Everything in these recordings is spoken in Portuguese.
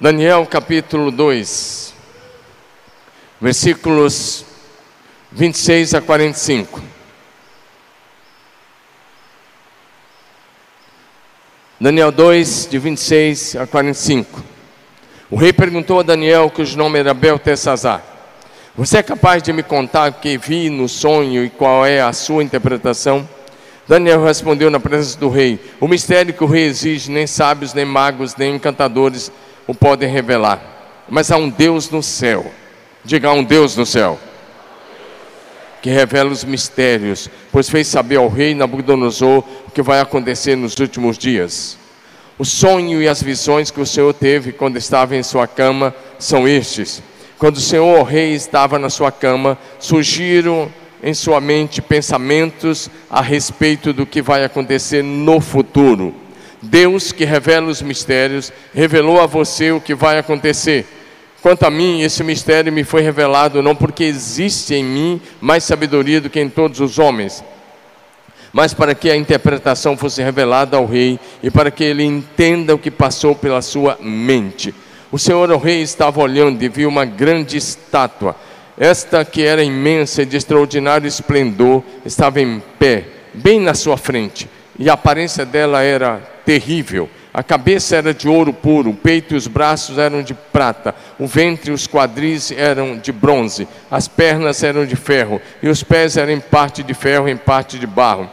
Daniel capítulo 2, versículos 26 a 45. Daniel 2, de 26 a 45. O rei perguntou a Daniel, cujo nome era Beltesazar: Você é capaz de me contar o que vi no sonho e qual é a sua interpretação? Daniel respondeu na presença do rei: O mistério que o rei exige, nem sábios, nem magos, nem encantadores o podem revelar. Mas há um Deus no céu. Diga, há um Deus no céu. Que revela os mistérios, pois fez saber ao rei Nabucodonosor o que vai acontecer nos últimos dias. O sonho e as visões que o Senhor teve quando estava em sua cama são estes. Quando o Senhor, o rei, estava na sua cama, surgiram em sua mente pensamentos a respeito do que vai acontecer no futuro. Deus que revela os mistérios, revelou a você o que vai acontecer. Quanto a mim, esse mistério me foi revelado não porque existe em mim mais sabedoria do que em todos os homens, mas para que a interpretação fosse revelada ao rei e para que ele entenda o que passou pela sua mente. O Senhor, o rei, estava olhando e viu uma grande estátua. Esta que era imensa e de extraordinário esplendor, estava em pé, bem na sua frente, e a aparência dela era terrível. A cabeça era de ouro puro, o peito e os braços eram de prata, o ventre e os quadris eram de bronze, as pernas eram de ferro, e os pés eram em parte de ferro, em parte de barro.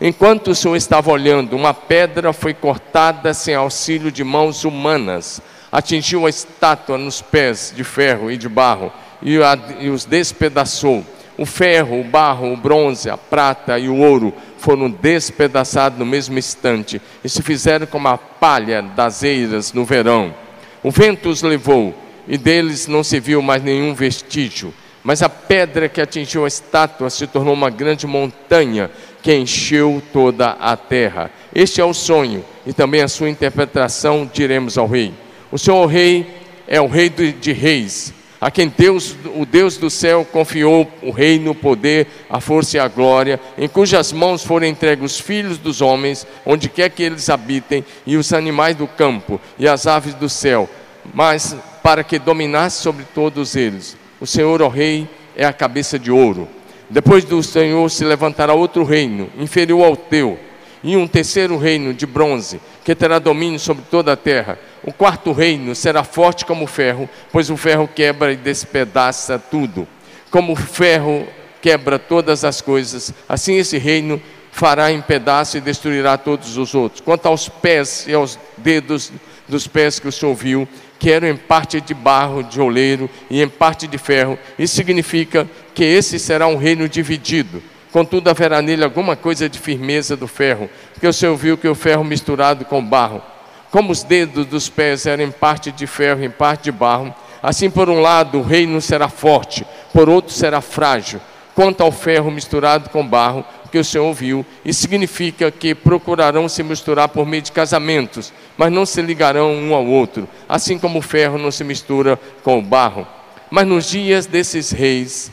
Enquanto o Senhor estava olhando, uma pedra foi cortada sem auxílio de mãos humanas, atingiu a estátua nos pés de ferro e de barro, e, a, e os despedaçou. O ferro, o barro, o bronze, a prata e o ouro foram despedaçados no mesmo instante e se fizeram como a palha das eiras no verão. O vento os levou e deles não se viu mais nenhum vestígio. Mas a pedra que atingiu a estátua se tornou uma grande montanha que encheu toda a terra. Este é o sonho e também a sua interpretação, diremos ao rei. O Senhor o rei é o rei de reis a quem Deus, o Deus do céu confiou o reino, o poder, a força e a glória, em cujas mãos foram entregues os filhos dos homens, onde quer que eles habitem, e os animais do campo e as aves do céu, mas para que dominasse sobre todos eles. O Senhor, ó Rei, é a cabeça de ouro. Depois do Senhor se levantará outro reino, inferior ao teu, e um terceiro reino de bronze, que terá domínio sobre toda a terra o quarto reino será forte como ferro, pois o ferro quebra e despedaça tudo. Como o ferro quebra todas as coisas, assim esse reino fará em pedaço e destruirá todos os outros. Quanto aos pés e aos dedos dos pés que o Senhor viu, que eram em parte de barro de oleiro e em parte de ferro, isso significa que esse será um reino dividido. Contudo, haverá nele alguma coisa de firmeza do ferro, porque o Senhor viu que o ferro misturado com barro como os dedos dos pés eram em parte de ferro, em parte de barro, assim por um lado o reino será forte, por outro será frágil. Quanto ao ferro misturado com barro, que o Senhor viu, isso significa que procurarão se misturar por meio de casamentos, mas não se ligarão um ao outro, assim como o ferro não se mistura com o barro. Mas nos dias desses reis,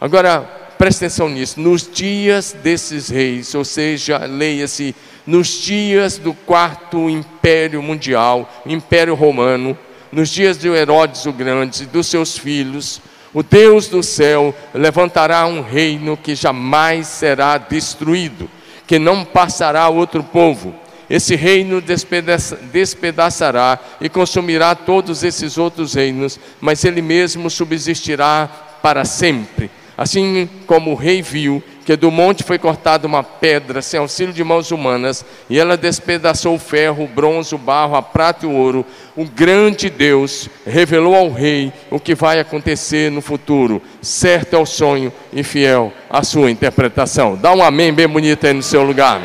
agora preste atenção nisso, nos dias desses reis, ou seja, leia-se nos dias do quarto império mundial, império romano, nos dias de Herodes o Grande e dos seus filhos, o Deus do céu levantará um reino que jamais será destruído, que não passará a outro povo. Esse reino despedaça, despedaçará e consumirá todos esses outros reinos, mas ele mesmo subsistirá para sempre. Assim como o rei viu que do monte foi cortada uma pedra sem auxílio de mãos humanas, e ela despedaçou o ferro, o bronze, o barro, a prata e o ouro. O grande Deus revelou ao rei o que vai acontecer no futuro. Certo é o sonho e fiel a sua interpretação. Dá um amém bem bonito aí no seu lugar.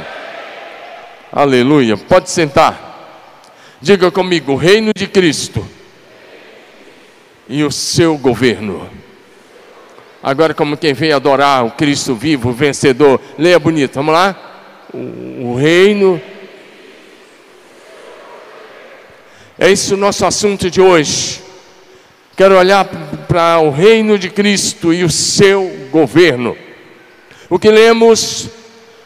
Aleluia. Pode sentar. Diga comigo: o reino de Cristo e o seu governo. Agora, como quem vem adorar o Cristo vivo, vencedor, leia bonito, vamos lá? O, o reino. É esse o nosso assunto de hoje. Quero olhar para o reino de Cristo e o seu governo. O que lemos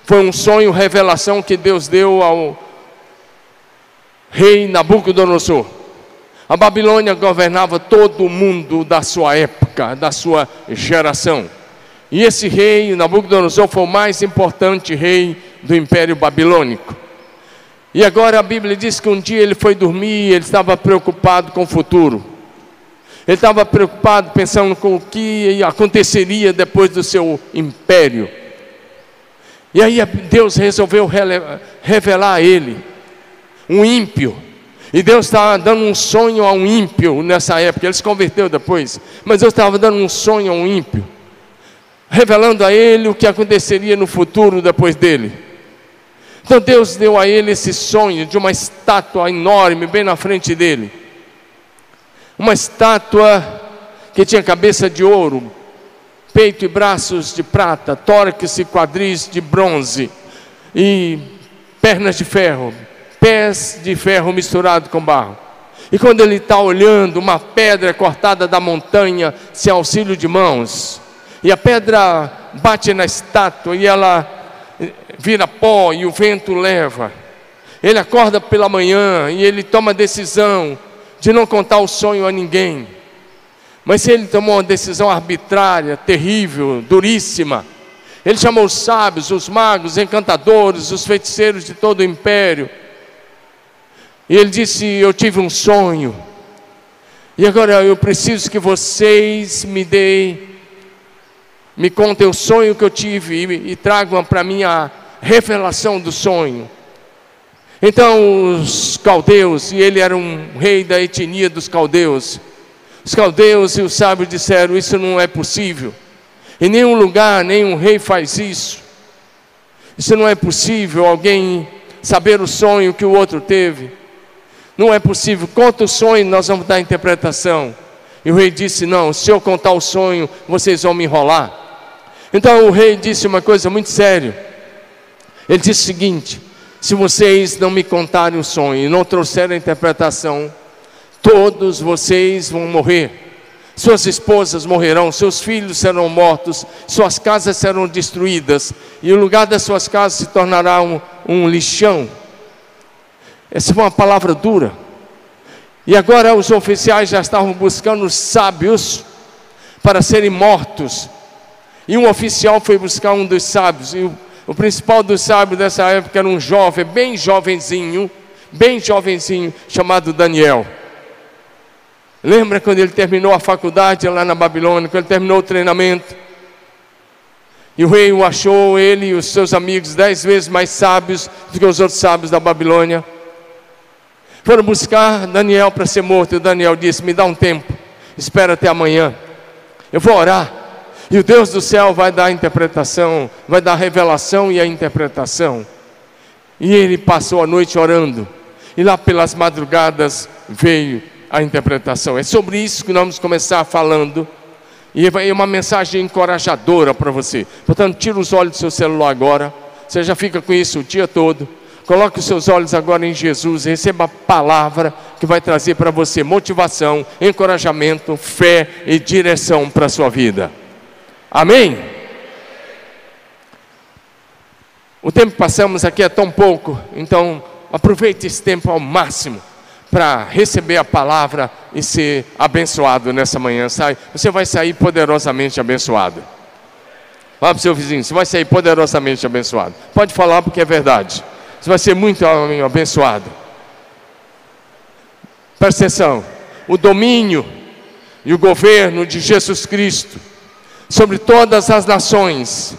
foi um sonho, revelação que Deus deu ao rei Nabucodonosor. A Babilônia governava todo o mundo da sua época, da sua geração. E esse rei, Nabucodonosor, foi o mais importante rei do Império Babilônico. E agora a Bíblia diz que um dia ele foi dormir e ele estava preocupado com o futuro. Ele estava preocupado pensando com o que aconteceria depois do seu império. E aí Deus resolveu revelar a ele, um ímpio. E Deus estava dando um sonho a um ímpio nessa época. Ele se converteu depois. Mas Deus estava dando um sonho a um ímpio, revelando a ele o que aconteceria no futuro depois dele. Então Deus deu a ele esse sonho de uma estátua enorme bem na frente dele. Uma estátua que tinha cabeça de ouro, peito e braços de prata, tórax e quadris de bronze, e pernas de ferro, pés de ferro misturado com barro. E quando ele está olhando, uma pedra cortada da montanha, sem auxílio de mãos, e a pedra bate na estátua e ela vira pó e o vento leva. Ele acorda pela manhã e ele toma a decisão de não contar o sonho a ninguém. Mas ele tomou uma decisão arbitrária, terrível, duríssima. Ele chamou os sábios, os magos, os encantadores, os feiticeiros de todo o império. E ele disse: Eu tive um sonho. E agora eu preciso que vocês me deem, me contem o sonho que eu tive e, e tragam para mim a, revelação do sonho. Então os caldeus, e ele era um rei da etnia dos caldeus, os caldeus e os sábios disseram: Isso não é possível. Em nenhum lugar, nenhum rei faz isso. Isso não é possível, alguém saber o sonho que o outro teve. Não é possível. Conta o sonho, nós vamos dar a interpretação. E o rei disse: Não, se eu contar o sonho, vocês vão me enrolar. Então o rei disse uma coisa muito séria. Ele disse o seguinte: se vocês não me contarem o sonho e não trouxerem a interpretação, todos vocês vão morrer. Suas esposas morrerão, seus filhos serão mortos, suas casas serão destruídas, e o lugar das suas casas se tornará um, um lixão. Essa foi uma palavra dura. E agora os oficiais já estavam buscando os sábios para serem mortos. E um oficial foi buscar um dos sábios, e o o principal dos sábios dessa época era um jovem, bem jovenzinho, bem jovenzinho, chamado Daniel. Lembra quando ele terminou a faculdade lá na Babilônia, quando ele terminou o treinamento? E o rei o achou, ele e os seus amigos, dez vezes mais sábios do que os outros sábios da Babilônia. Foram buscar Daniel para ser morto. E Daniel disse: Me dá um tempo, espera até amanhã. Eu vou orar. E o Deus do céu vai dar a interpretação, vai dar a revelação e a interpretação. E ele passou a noite orando. E lá pelas madrugadas veio a interpretação. É sobre isso que nós vamos começar falando. E é uma mensagem encorajadora para você. Portanto, tira os olhos do seu celular agora. Você já fica com isso o dia todo. Coloque os seus olhos agora em Jesus e receba a palavra que vai trazer para você motivação, encorajamento, fé e direção para a sua vida. Amém? O tempo que passamos aqui é tão pouco, então aproveite esse tempo ao máximo para receber a palavra e ser abençoado nessa manhã. Sai, você vai sair poderosamente abençoado. Fala para o seu vizinho, você vai sair poderosamente abençoado. Pode falar porque é verdade. Você vai ser muito abençoado. Presta atenção: o domínio e o governo de Jesus Cristo sobre todas as nações.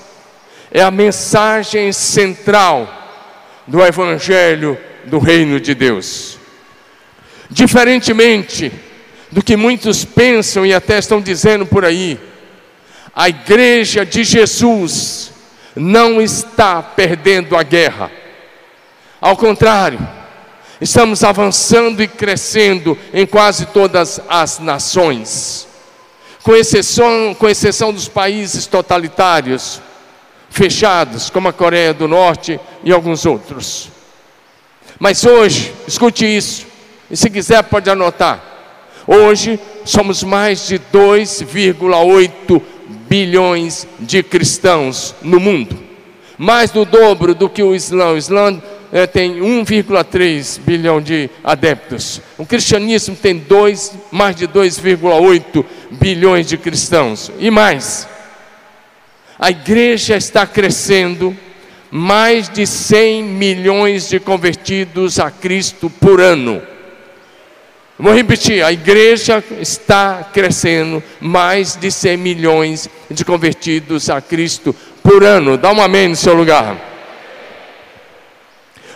É a mensagem central do Evangelho do Reino de Deus. Diferentemente do que muitos pensam e até estão dizendo por aí, a igreja de Jesus não está perdendo a guerra. Ao contrário, estamos avançando e crescendo em quase todas as nações com exceção, com exceção dos países totalitários, fechados, como a Coreia do Norte e alguns outros. Mas hoje, escute isso, e se quiser pode anotar. Hoje somos mais de 2,8 bilhões de cristãos no mundo, mais do dobro do que o Islã. O Islã é, tem 1,3 bilhão de adeptos. O cristianismo tem dois, mais de 2,8 bilhões de cristãos. E mais, a igreja está crescendo, mais de 100 milhões de convertidos a Cristo por ano. Vou repetir: a igreja está crescendo, mais de 100 milhões de convertidos a Cristo por ano. Dá um amém no seu lugar.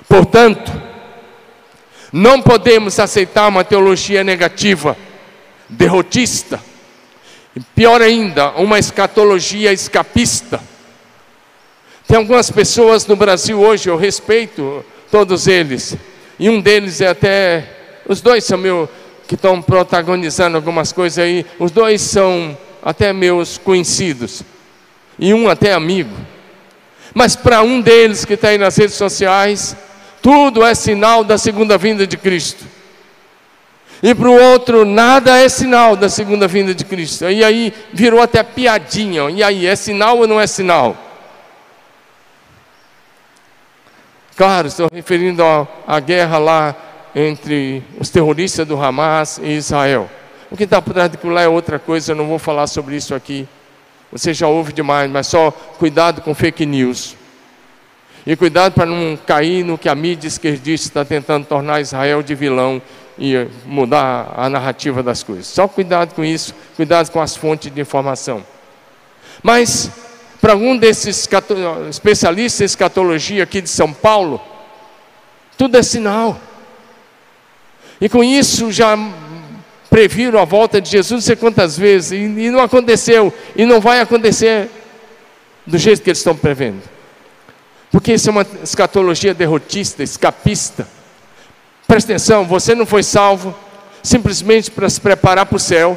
Portanto, não podemos aceitar uma teologia negativa, derrotista, e pior ainda, uma escatologia escapista. Tem algumas pessoas no Brasil hoje, eu respeito todos eles, e um deles é até os dois são meus que estão protagonizando algumas coisas aí. Os dois são até meus conhecidos. E um até amigo. Mas para um deles que está aí nas redes sociais, tudo é sinal da segunda vinda de Cristo. E para o outro, nada é sinal da segunda vinda de Cristo. E aí virou até piadinha. E aí, é sinal ou não é sinal? Claro, estou referindo à guerra lá entre os terroristas do Hamas e Israel. O que está por trás daquilo lá é outra coisa, eu não vou falar sobre isso aqui. Você já ouve demais, mas só cuidado com fake news. E cuidado para não cair no que a mídia esquerdista está tentando tornar Israel de vilão e mudar a narrativa das coisas. Só cuidado com isso, cuidado com as fontes de informação. Mas, para algum desses especialistas em escatologia aqui de São Paulo, tudo é sinal. E com isso já previram a volta de Jesus não sei quantas vezes, e, e não aconteceu, e não vai acontecer do jeito que eles estão prevendo. Porque isso é uma escatologia derrotista, escapista. Presta atenção, você não foi salvo simplesmente para se preparar para o céu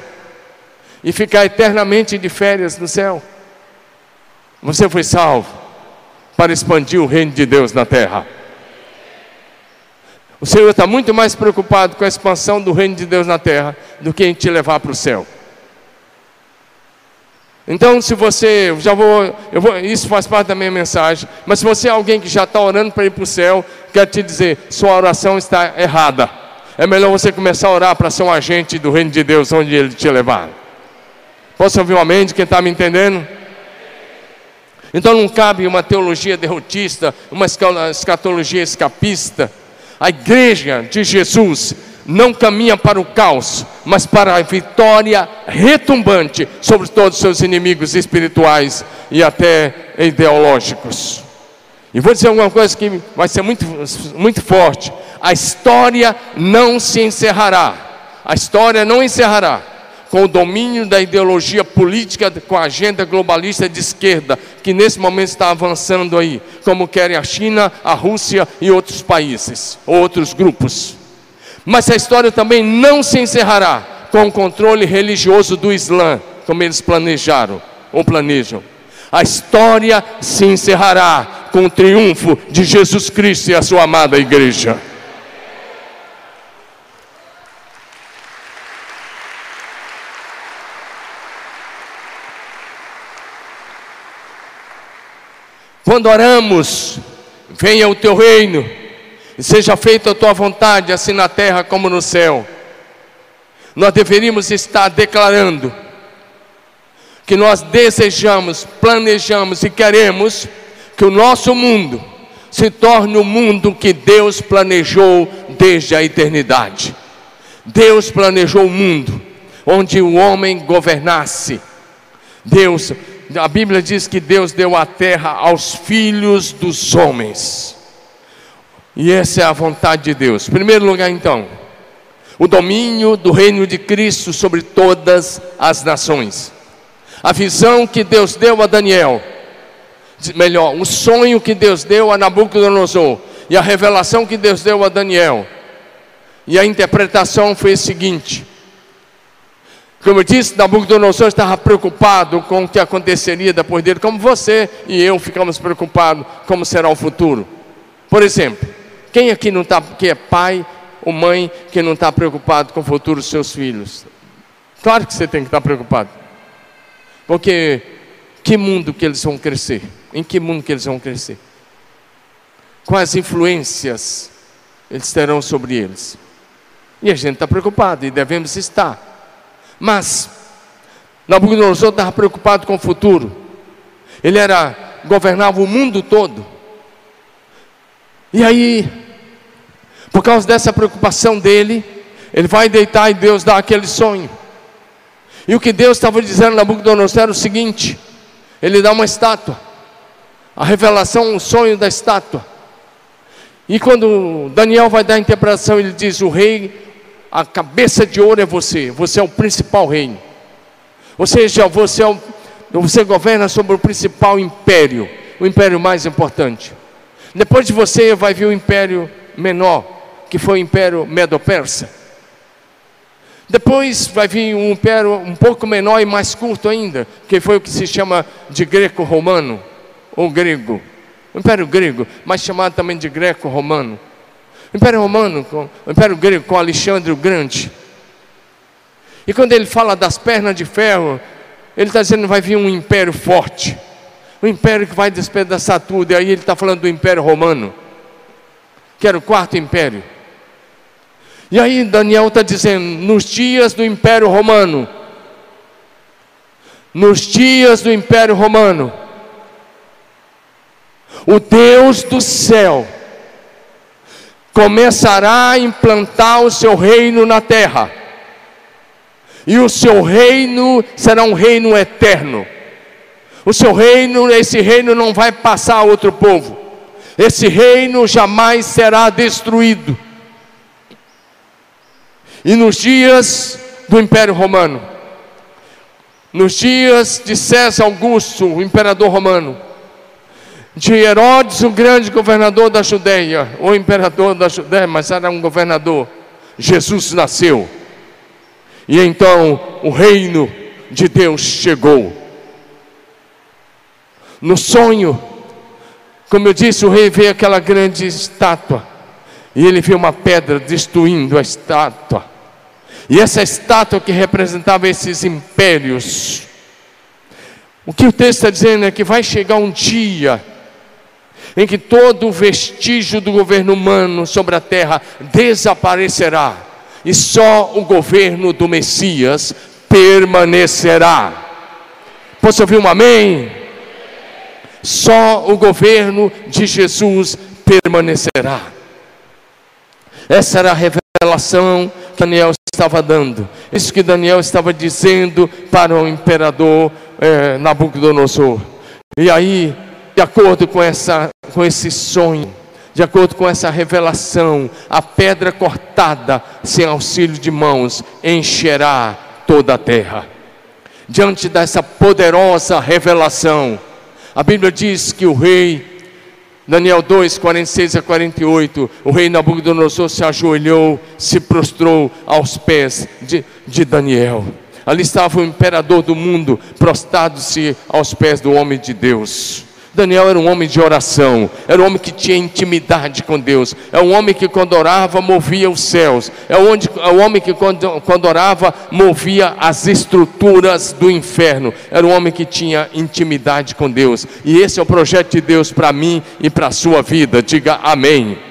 e ficar eternamente de férias no céu. Você foi salvo para expandir o reino de Deus na terra. O Senhor está muito mais preocupado com a expansão do reino de Deus na terra do que em te levar para o céu. Então, se você, já vou, eu vou, isso faz parte da minha mensagem, mas se você é alguém que já está orando para ir para o céu, quero te dizer, sua oração está errada. É melhor você começar a orar para ser um agente do reino de Deus, onde Ele te levar. Posso ouvir um amém de quem está me entendendo? Então não cabe uma teologia derrotista, uma escatologia escapista a igreja de Jesus não caminha para o caos, mas para a vitória retumbante sobre todos os seus inimigos espirituais e até ideológicos. E vou dizer alguma coisa que vai ser muito, muito forte: a história não se encerrará, a história não encerrará com o domínio da ideologia política, com a agenda globalista de esquerda, que nesse momento está avançando aí, como querem a China, a Rússia e outros países, outros grupos. Mas a história também não se encerrará com o controle religioso do Islã, como eles planejaram ou planejam. A história se encerrará com o triunfo de Jesus Cristo e a sua amada igreja. Quando oramos, venha o teu reino, e seja feita a tua vontade, assim na terra como no céu. Nós deveríamos estar declarando que nós desejamos, planejamos e queremos que o nosso mundo se torne o mundo que Deus planejou desde a eternidade. Deus planejou o mundo onde o homem governasse. Deus a Bíblia diz que Deus deu a terra aos filhos dos homens. E essa é a vontade de Deus. Primeiro lugar, então, o domínio do reino de Cristo sobre todas as nações. A visão que Deus deu a Daniel, melhor, o sonho que Deus deu a Nabucodonosor, e a revelação que Deus deu a Daniel. E a interpretação foi a seguinte: como eu disse, Nabucodonosor estava preocupado com o que aconteceria depois dele, como você e eu ficamos preocupados como será o futuro. Por exemplo, quem aqui não está, que é pai ou mãe, que não está preocupado com o futuro dos seus filhos? Claro que você tem que estar preocupado. Porque que mundo que eles vão crescer? Em que mundo que eles vão crescer? quais influências eles terão sobre eles. E a gente está preocupado e devemos estar. Mas Nabucodonosor estava preocupado com o futuro. Ele era governava o mundo todo. E aí, por causa dessa preocupação dele, ele vai deitar e Deus dá aquele sonho. E o que Deus estava dizendo a Nabucodonosor era o seguinte: ele dá uma estátua, a revelação, o sonho da estátua. E quando Daniel vai dar a interpretação, ele diz: O rei, a cabeça de ouro é você, você é o principal reino. Ou seja, você, é o, você governa sobre o principal império, o império mais importante. Depois de você vai vir o império menor, que foi o império Medo-Persa. Depois vai vir um império um pouco menor e mais curto ainda, que foi o que se chama de greco-romano, ou grego. O império grego, mas chamado também de greco-romano. O império romano, o império grego com Alexandre o Grande. E quando ele fala das pernas de ferro, ele está dizendo que vai vir um império forte, um império que vai despedaçar tudo. E aí ele está falando do império romano, que era o quarto império. E aí Daniel está dizendo: nos dias do império romano, nos dias do império romano, o Deus do céu começará a implantar o seu reino na terra e o seu reino será um reino eterno. O seu reino, esse reino não vai passar a outro povo. Esse reino jamais será destruído. E nos dias do Império Romano, nos dias de César Augusto, o imperador romano, de Herodes, o grande governador da Judéia, o imperador da Judéia, mas era um governador, Jesus nasceu. E então o reino de Deus chegou. No sonho, como eu disse, o rei vê aquela grande estátua, e ele vê uma pedra destruindo a estátua. E essa estátua que representava esses impérios. O que o texto está dizendo é que vai chegar um dia em que todo vestígio do governo humano sobre a terra desaparecerá e só o governo do Messias permanecerá. Posso ouvir um amém? Só o governo de Jesus permanecerá. Essa era a revelação que Daniel estava dando. Isso que Daniel estava dizendo para o imperador é, Nabucodonosor. E aí, de acordo com, essa, com esse sonho, de acordo com essa revelação, a pedra cortada, sem auxílio de mãos, encherá toda a terra. Diante dessa poderosa revelação, a Bíblia diz que o rei, Daniel 2, 46 a 48, o rei Nabucodonosor se ajoelhou, se prostrou aos pés de, de Daniel. Ali estava o imperador do mundo, prostrado-se aos pés do homem de Deus. Daniel era um homem de oração, era um homem que tinha intimidade com Deus, é um homem que quando orava movia os céus, é um, é um homem que quando, quando orava movia as estruturas do inferno, era um homem que tinha intimidade com Deus, e esse é o projeto de Deus para mim e para a sua vida, diga amém.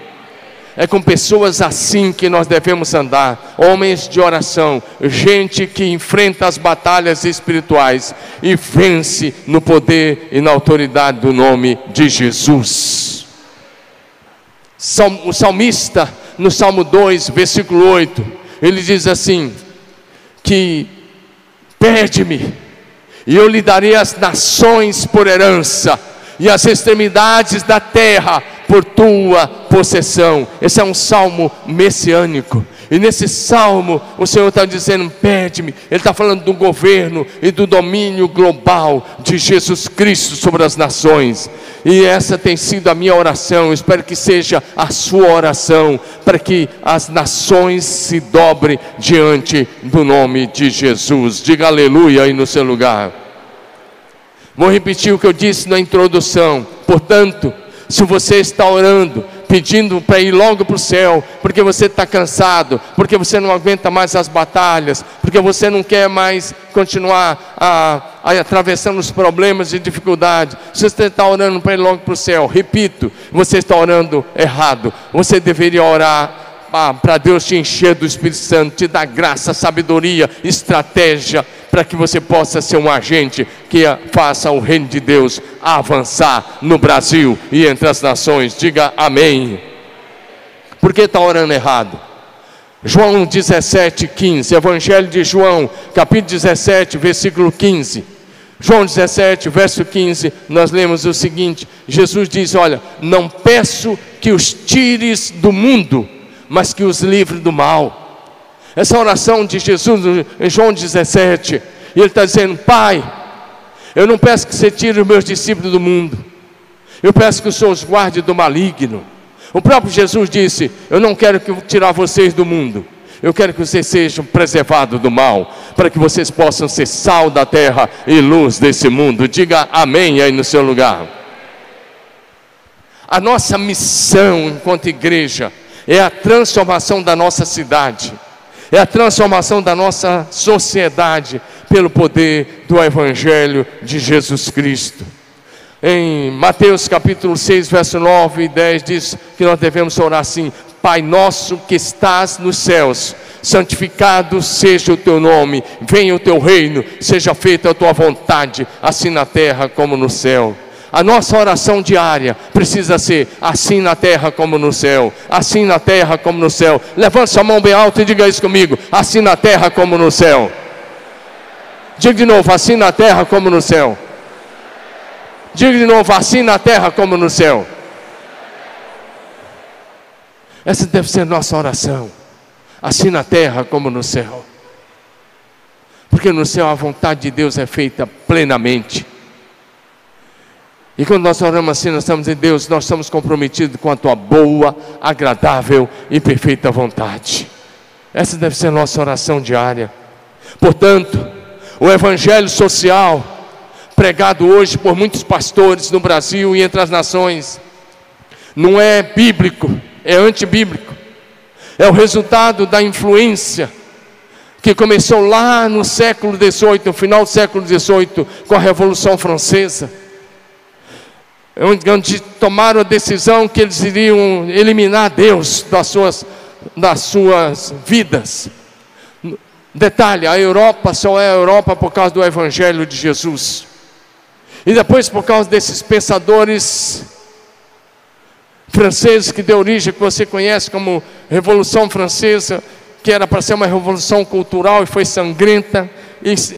É com pessoas assim que nós devemos andar, homens de oração, gente que enfrenta as batalhas espirituais e vence no poder e na autoridade do nome de Jesus. O salmista, no Salmo 2, versículo 8, ele diz assim: que pede-me, e eu lhe darei as nações por herança, e as extremidades da terra por tua possessão. Esse é um salmo messiânico. E nesse salmo, o Senhor está dizendo: pede-me. Ele está falando do governo e do domínio global de Jesus Cristo sobre as nações. E essa tem sido a minha oração. Espero que seja a sua oração, para que as nações se dobrem diante do nome de Jesus. Diga aleluia aí no seu lugar. Vou repetir o que eu disse na introdução. Portanto, se você está orando, pedindo para ir logo para o céu, porque você está cansado, porque você não aguenta mais as batalhas, porque você não quer mais continuar a, a, atravessando os problemas e dificuldades. Se você está orando para ir logo para o céu, repito, você está orando errado. Você deveria orar para Deus te encher do Espírito Santo, te dar graça, sabedoria, estratégia, para que você possa ser um agente que faça o reino de Deus avançar no Brasil e entre as nações. Diga amém. Por que está orando errado? João 17, 15, Evangelho de João, capítulo 17, versículo 15. João 17, verso 15, nós lemos o seguinte: Jesus diz: Olha, não peço que os tires do mundo, mas que os livre do mal. Essa oração de Jesus em João 17, e ele está dizendo: Pai, eu não peço que você tire os meus discípulos do mundo, eu peço que o Senhor os guarde do maligno. O próprio Jesus disse: Eu não quero que tirar vocês do mundo, eu quero que vocês sejam preservados do mal, para que vocês possam ser sal da terra e luz desse mundo. Diga amém aí no seu lugar. A nossa missão enquanto igreja é a transformação da nossa cidade, é a transformação da nossa sociedade pelo poder do Evangelho de Jesus Cristo. Em Mateus capítulo 6, verso 9 e 10 diz que nós devemos orar assim: Pai nosso que estás nos céus, santificado seja o teu nome, venha o teu reino, seja feita a tua vontade, assim na terra como no céu. A nossa oração diária precisa ser assim na terra como no céu, assim na terra como no céu. Levante sua mão bem alta e diga isso comigo: assim na terra como no céu. Diga de novo: assim na terra como no céu. Diga de novo: assim na terra como no céu. Essa deve ser nossa oração, assim na terra como no céu. Porque no céu a vontade de Deus é feita plenamente. E quando nós oramos assim, nós estamos dizendo, Deus, nós estamos comprometidos com a tua boa, agradável e perfeita vontade. Essa deve ser a nossa oração diária. Portanto, o evangelho social, pregado hoje por muitos pastores no Brasil e entre as nações, não é bíblico, é antibíblico. É o resultado da influência que começou lá no século XVIII, no final do século XVIII, com a Revolução Francesa onde tomaram a decisão que eles iriam eliminar Deus das suas, das suas vidas. Detalhe: a Europa só é a Europa por causa do Evangelho de Jesus. E depois, por causa desses pensadores franceses que deu origem, que você conhece como Revolução Francesa, que era para ser uma revolução cultural e foi sangrenta,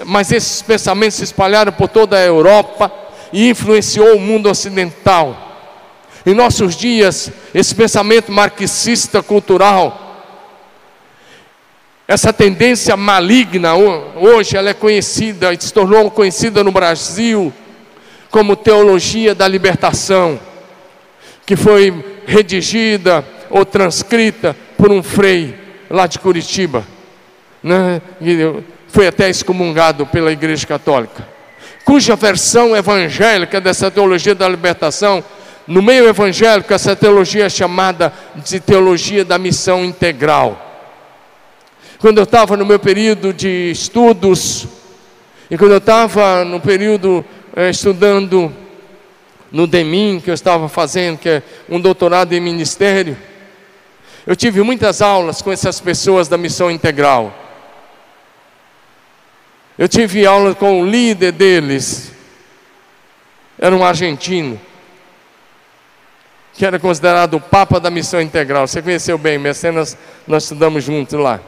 mas esses pensamentos se espalharam por toda a Europa e influenciou o mundo ocidental. Em nossos dias, esse pensamento marxista cultural, essa tendência maligna, hoje ela é conhecida e se tornou conhecida no Brasil como teologia da libertação, que foi redigida ou transcrita por um frei lá de Curitiba, né? foi até excomungado pela Igreja Católica cuja versão evangélica dessa teologia da libertação, no meio evangélico, essa teologia é chamada de teologia da missão integral. Quando eu estava no meu período de estudos, e quando eu estava no período eh, estudando no DEMIN, que eu estava fazendo, que é um doutorado em ministério, eu tive muitas aulas com essas pessoas da missão integral. Eu tive aula com o líder deles, era um argentino, que era considerado o Papa da Missão Integral. Você conheceu bem, mecenas, nós estudamos juntos lá.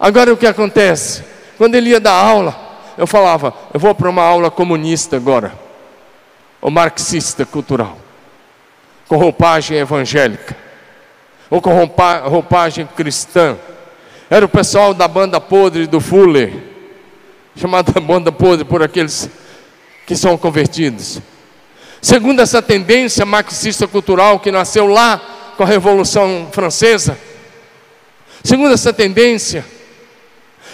Agora o que acontece? Quando ele ia dar aula, eu falava, eu vou para uma aula comunista agora, ou marxista cultural, com roupagem evangélica, ou com roupagem cristã. Era o pessoal da banda podre do Fuller chamada banda podre por aqueles que são convertidos. Segundo essa tendência marxista cultural que nasceu lá com a Revolução Francesa, segundo essa tendência,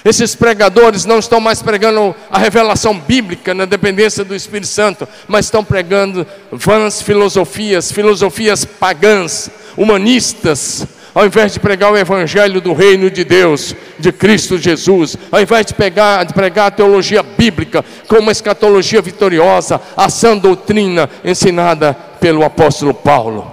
esses pregadores não estão mais pregando a revelação bíblica na dependência do Espírito Santo, mas estão pregando vãs filosofias, filosofias pagãs, humanistas, ao invés de pregar o evangelho do reino de Deus, de Cristo Jesus, ao invés de, pegar, de pregar a teologia bíblica com uma escatologia vitoriosa, a sã doutrina ensinada pelo apóstolo Paulo.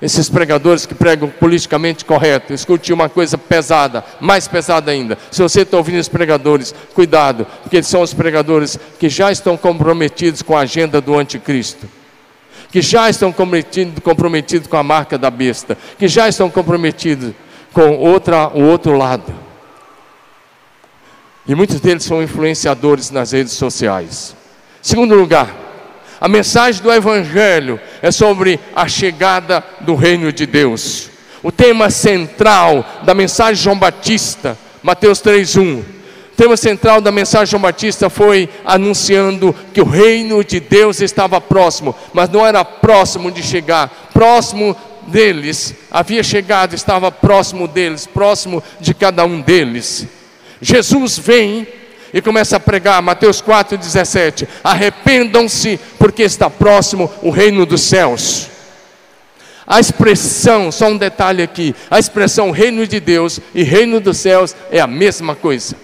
Esses pregadores que pregam politicamente correto, escute uma coisa pesada, mais pesada ainda. Se você está ouvindo esses pregadores, cuidado, porque eles são os pregadores que já estão comprometidos com a agenda do anticristo que já estão comprometidos, com a marca da besta, que já estão comprometidos com outra, o outro lado. E muitos deles são influenciadores nas redes sociais. Segundo lugar, a mensagem do Evangelho é sobre a chegada do reino de Deus. O tema central da mensagem de João Batista, Mateus 3,1 o tema central da mensagem de João Batista foi anunciando que o reino de Deus estava próximo, mas não era próximo de chegar, próximo deles, havia chegado, estava próximo deles, próximo de cada um deles. Jesus vem e começa a pregar, Mateus 4,17: arrependam-se, porque está próximo o reino dos céus. A expressão, só um detalhe aqui: a expressão reino de Deus e reino dos céus é a mesma coisa.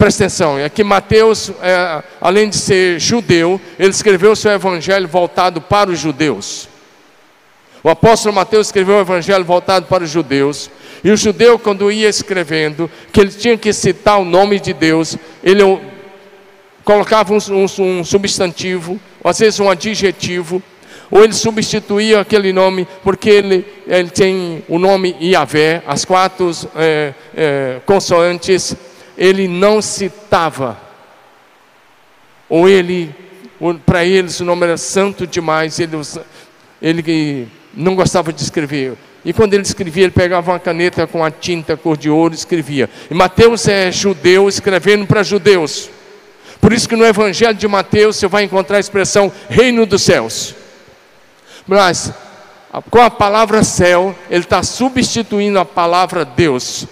Presta atenção, é que Mateus, é, além de ser judeu, ele escreveu o seu evangelho voltado para os judeus. O apóstolo Mateus escreveu o evangelho voltado para os judeus. E o judeu, quando ia escrevendo, que ele tinha que citar o nome de Deus, ele colocava um, um, um substantivo, ou às vezes um adjetivo, ou ele substituía aquele nome, porque ele, ele tem o nome Iavé, as quatro é, é, consoantes ele não citava, ou ele, para eles o nome era santo demais, ele, ele não gostava de escrever. E quando ele escrevia, ele pegava uma caneta com a tinta cor de ouro e escrevia. E Mateus é judeu escrevendo para judeus. Por isso que no Evangelho de Mateus você vai encontrar a expressão reino dos céus. Mas com a palavra céu, ele está substituindo a palavra Deus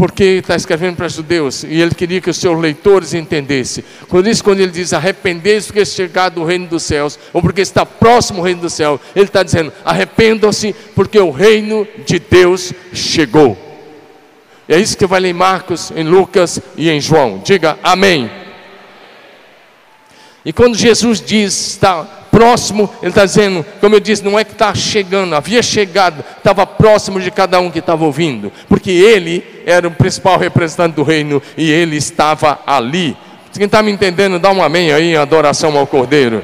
porque está escrevendo para judeus e ele queria que os seus leitores entendessem. Por isso, quando ele diz arrependei-se porque é chegado o reino dos céus, ou porque está próximo o reino do céu, ele está dizendo arrependam-se porque o reino de Deus chegou. É isso que vai ler em Marcos, em Lucas e em João. Diga amém. E quando Jesus diz, está próximo, ele está dizendo, como eu disse, não é que está chegando, havia chegado, estava próximo de cada um que estava ouvindo, porque ele era o principal representante do reino e ele estava ali. Quem está me entendendo, dá um amém aí em adoração ao Cordeiro.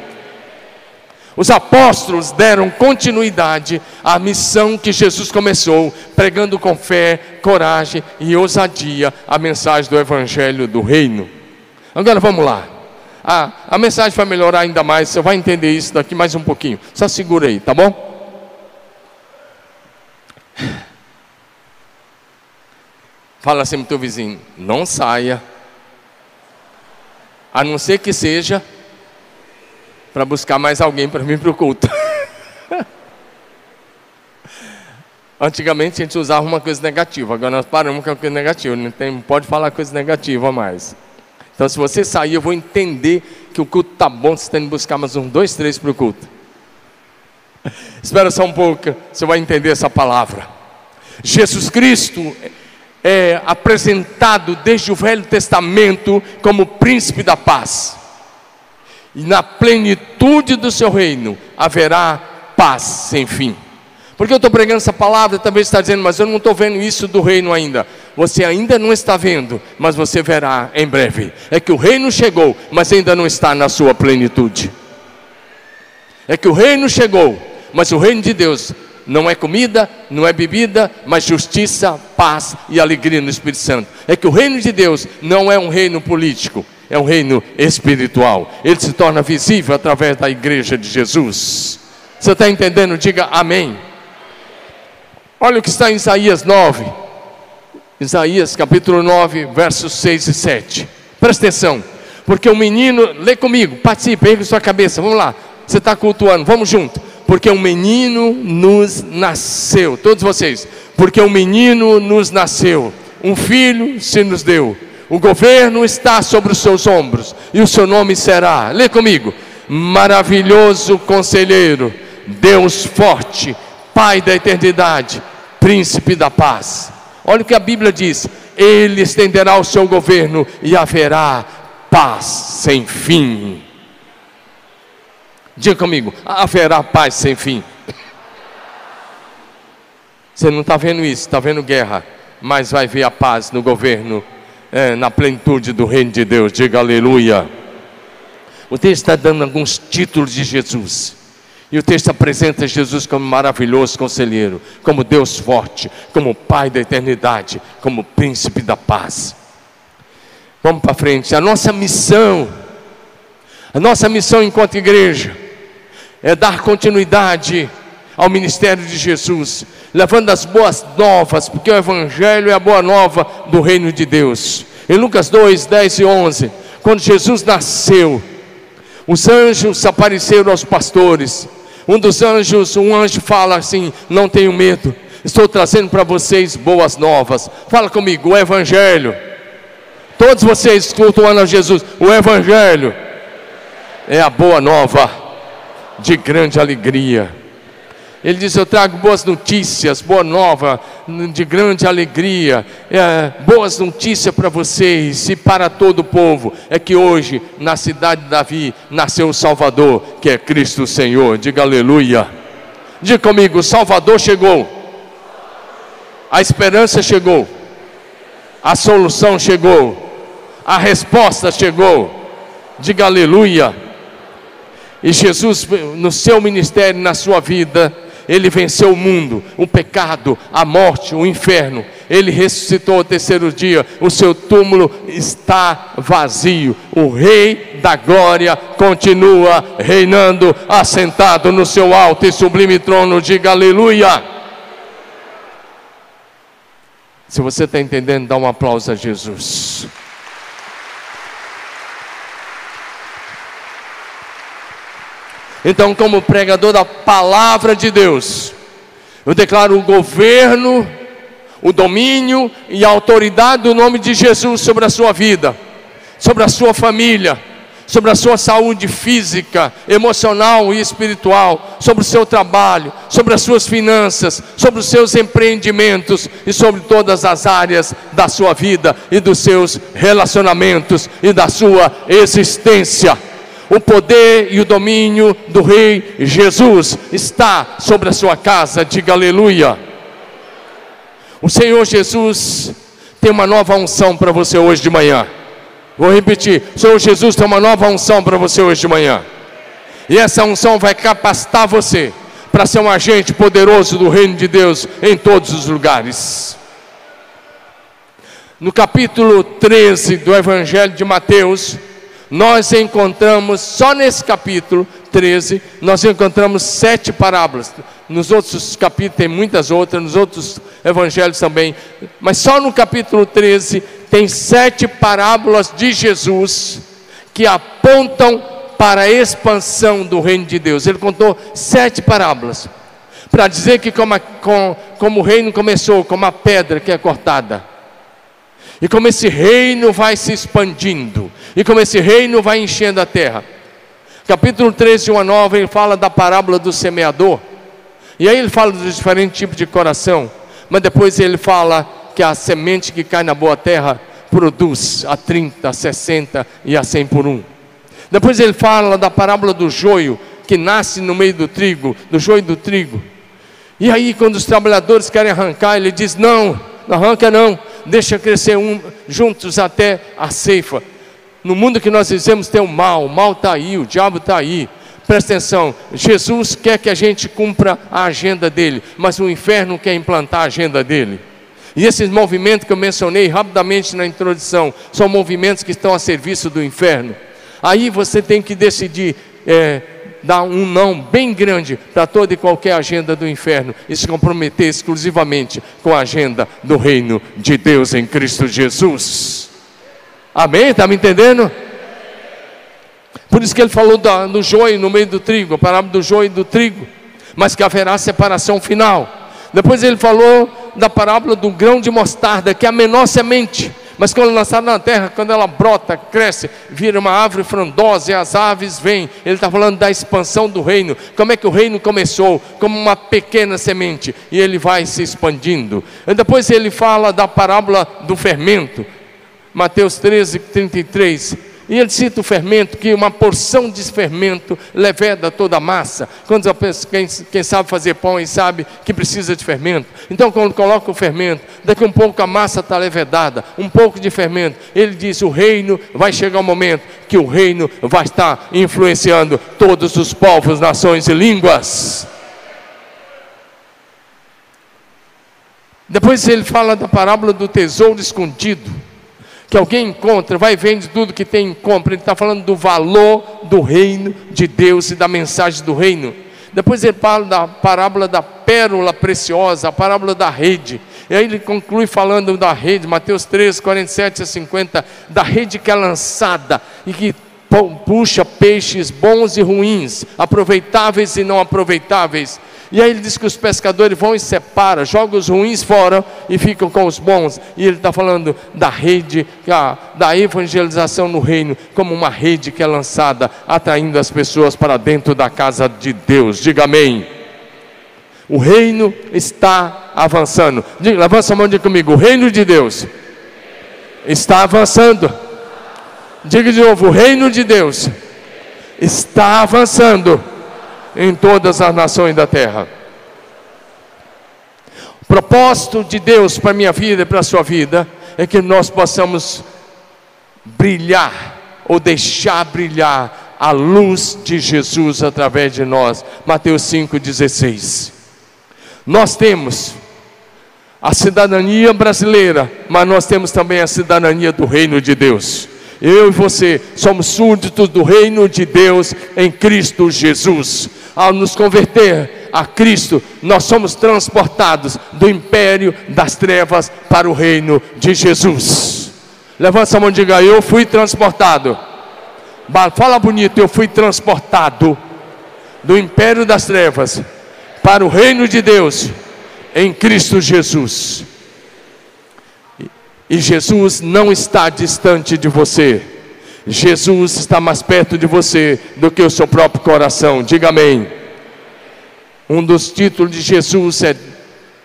Os apóstolos deram continuidade à missão que Jesus começou, pregando com fé, coragem e ousadia a mensagem do Evangelho do Reino. Agora vamos lá a, a mensagem vai melhorar ainda mais. Você vai entender isso daqui mais um pouquinho. Só segura aí, tá bom? Fala assim pro teu vizinho: não saia, a não ser que seja para buscar mais alguém para vir para o culto. Antigamente a gente usava uma coisa negativa, agora nós paramos com a coisa negativa, não tem, pode falar coisa negativa mais. Então, se você sair, eu vou entender que o culto está bom, você está indo buscar mais um, dois, três para o culto. Espera só um pouco, você vai entender essa palavra. Jesus Cristo é apresentado desde o Velho Testamento como príncipe da paz. E na plenitude do seu reino haverá paz sem fim. Porque eu estou pregando essa palavra, talvez está dizendo, mas eu não estou vendo isso do reino ainda. Você ainda não está vendo, mas você verá em breve. É que o reino chegou, mas ainda não está na sua plenitude. É que o reino chegou, mas o reino de Deus não é comida, não é bebida, mas justiça, paz e alegria no Espírito Santo. É que o reino de Deus não é um reino político, é um reino espiritual. Ele se torna visível através da igreja de Jesus. Você está entendendo? Diga amém. Olha o que está em Isaías 9. Isaías capítulo 9, versos 6 e 7. Presta atenção. Porque o menino, lê comigo, participe, ergue sua cabeça, vamos lá. Você está cultuando, vamos junto. Porque um menino nos nasceu, todos vocês. Porque um menino nos nasceu, um filho se nos deu. O governo está sobre os seus ombros, e o seu nome será, lê comigo, maravilhoso conselheiro, Deus forte Pai da eternidade, príncipe da paz. Olha o que a Bíblia diz: Ele estenderá o seu governo e haverá paz sem fim. Diga comigo: haverá paz sem fim. Você não está vendo isso, está vendo guerra, mas vai ver a paz no governo, é, na plenitude do reino de Deus. Diga aleluia. O texto está dando alguns títulos de Jesus. E o texto apresenta Jesus como maravilhoso conselheiro, como Deus forte, como Pai da eternidade, como príncipe da paz. Vamos para frente. A nossa missão, a nossa missão enquanto igreja, é dar continuidade ao ministério de Jesus, levando as boas novas, porque o Evangelho é a boa nova do reino de Deus. Em Lucas 2, 10 e 11, quando Jesus nasceu, os anjos apareceram aos pastores. Um dos anjos, um anjo fala assim: Não tenho medo, estou trazendo para vocês boas novas. Fala comigo, o Evangelho. Todos vocês cultuando a Jesus, o Evangelho é a boa nova de grande alegria. Ele diz: Eu trago boas notícias, boa nova, de grande alegria, é, boas notícias para vocês e para todo o povo. É que hoje, na cidade de Davi, nasceu o Salvador, que é Cristo Senhor. Diga aleluia. Diga comigo: Salvador chegou, a esperança chegou, a solução chegou, a resposta chegou. Diga aleluia. E Jesus, no seu ministério, na sua vida, ele venceu o mundo, o pecado, a morte, o inferno. Ele ressuscitou ao terceiro dia. O seu túmulo está vazio. O Rei da Glória continua reinando, assentado no seu alto e sublime trono. Diga aleluia. Se você está entendendo, dá um aplauso a Jesus. Então, como pregador da palavra de Deus, eu declaro o governo, o domínio e a autoridade do nome de Jesus sobre a sua vida, sobre a sua família, sobre a sua saúde física, emocional e espiritual, sobre o seu trabalho, sobre as suas finanças, sobre os seus empreendimentos e sobre todas as áreas da sua vida e dos seus relacionamentos e da sua existência o poder e o domínio do Rei Jesus está sobre a sua casa, diga aleluia. O Senhor Jesus tem uma nova unção para você hoje de manhã. Vou repetir: o Senhor Jesus tem uma nova unção para você hoje de manhã. E essa unção vai capacitar você para ser um agente poderoso do reino de Deus em todos os lugares. No capítulo 13 do Evangelho de Mateus, nós encontramos, só nesse capítulo 13, nós encontramos sete parábolas. Nos outros capítulos tem muitas outras, nos outros evangelhos também. Mas só no capítulo 13 tem sete parábolas de Jesus que apontam para a expansão do reino de Deus. Ele contou sete parábolas para dizer que como, a, com, como o reino começou, como a pedra que é cortada, e como esse reino vai se expandindo, e como esse reino vai enchendo a terra. Capítulo 13, 1 a 9, ele fala da parábola do semeador. E aí ele fala dos diferentes tipos de coração. Mas depois ele fala que a semente que cai na boa terra produz a 30, a 60 e a 100 por um. Depois ele fala da parábola do joio que nasce no meio do trigo, do joio do trigo. E aí, quando os trabalhadores querem arrancar, ele diz: Não, não arranca não, deixa crescer um, juntos até a ceifa. No mundo que nós vivemos tem o mal, o mal está aí, o diabo está aí. Presta atenção, Jesus quer que a gente cumpra a agenda dele, mas o inferno quer implantar a agenda dele. E esses movimentos que eu mencionei rapidamente na introdução, são movimentos que estão a serviço do inferno. Aí você tem que decidir é, dar um não bem grande para toda e qualquer agenda do inferno e se comprometer exclusivamente com a agenda do reino de Deus em Cristo Jesus. Amém? Está me entendendo? Por isso que ele falou do, do joio no meio do trigo, a parábola do joio e do trigo, mas que haverá separação final. Depois ele falou da parábola do grão de mostarda, que é a menor semente, Mas quando lançado na terra, quando ela brota, cresce, vira uma árvore frondosa e as aves vêm. Ele está falando da expansão do reino. Como é que o reino começou? Como uma pequena semente e ele vai se expandindo. E depois ele fala da parábola do fermento. Mateus 13, 33. E ele cita o fermento, que uma porção de fermento leveda toda a massa. Quando quem, quem sabe fazer pão e sabe que precisa de fermento. Então, quando coloca o fermento, daqui um pouco a massa está levedada, um pouco de fermento. Ele diz: o reino vai chegar um momento que o reino vai estar influenciando todos os povos, nações e línguas. Depois ele fala da parábola do tesouro escondido que alguém encontra, vai vende tudo que tem em compra. Ele está falando do valor do reino de Deus e da mensagem do reino. Depois ele fala da parábola da pérola preciosa, a parábola da rede. E aí ele conclui falando da rede, Mateus 13, 47 a 50, da rede que é lançada e que puxa peixes bons e ruins, aproveitáveis e não aproveitáveis. E aí ele diz que os pescadores vão e separam, jogam os ruins fora e ficam com os bons. E ele está falando da rede, da evangelização no reino, como uma rede que é lançada, atraindo as pessoas para dentro da casa de Deus. Diga amém. O reino está avançando. Diga, levanta a mão de comigo. O reino de Deus está avançando. Diga de novo: o reino de Deus está avançando em todas as nações da terra. O propósito de Deus para minha vida e para a sua vida é que nós possamos brilhar ou deixar brilhar a luz de Jesus através de nós. Mateus 5,16. Nós temos a cidadania brasileira, mas nós temos também a cidadania do reino de Deus. Eu e você somos súditos do reino de Deus em Cristo Jesus. Ao nos converter a Cristo, nós somos transportados do império das trevas para o reino de Jesus. Levanta a mão e diga: Eu fui transportado. Fala bonito, eu fui transportado do império das trevas para o reino de Deus em Cristo Jesus. E Jesus não está distante de você. Jesus está mais perto de você do que o seu próprio coração. Diga amém. Um dos títulos de Jesus é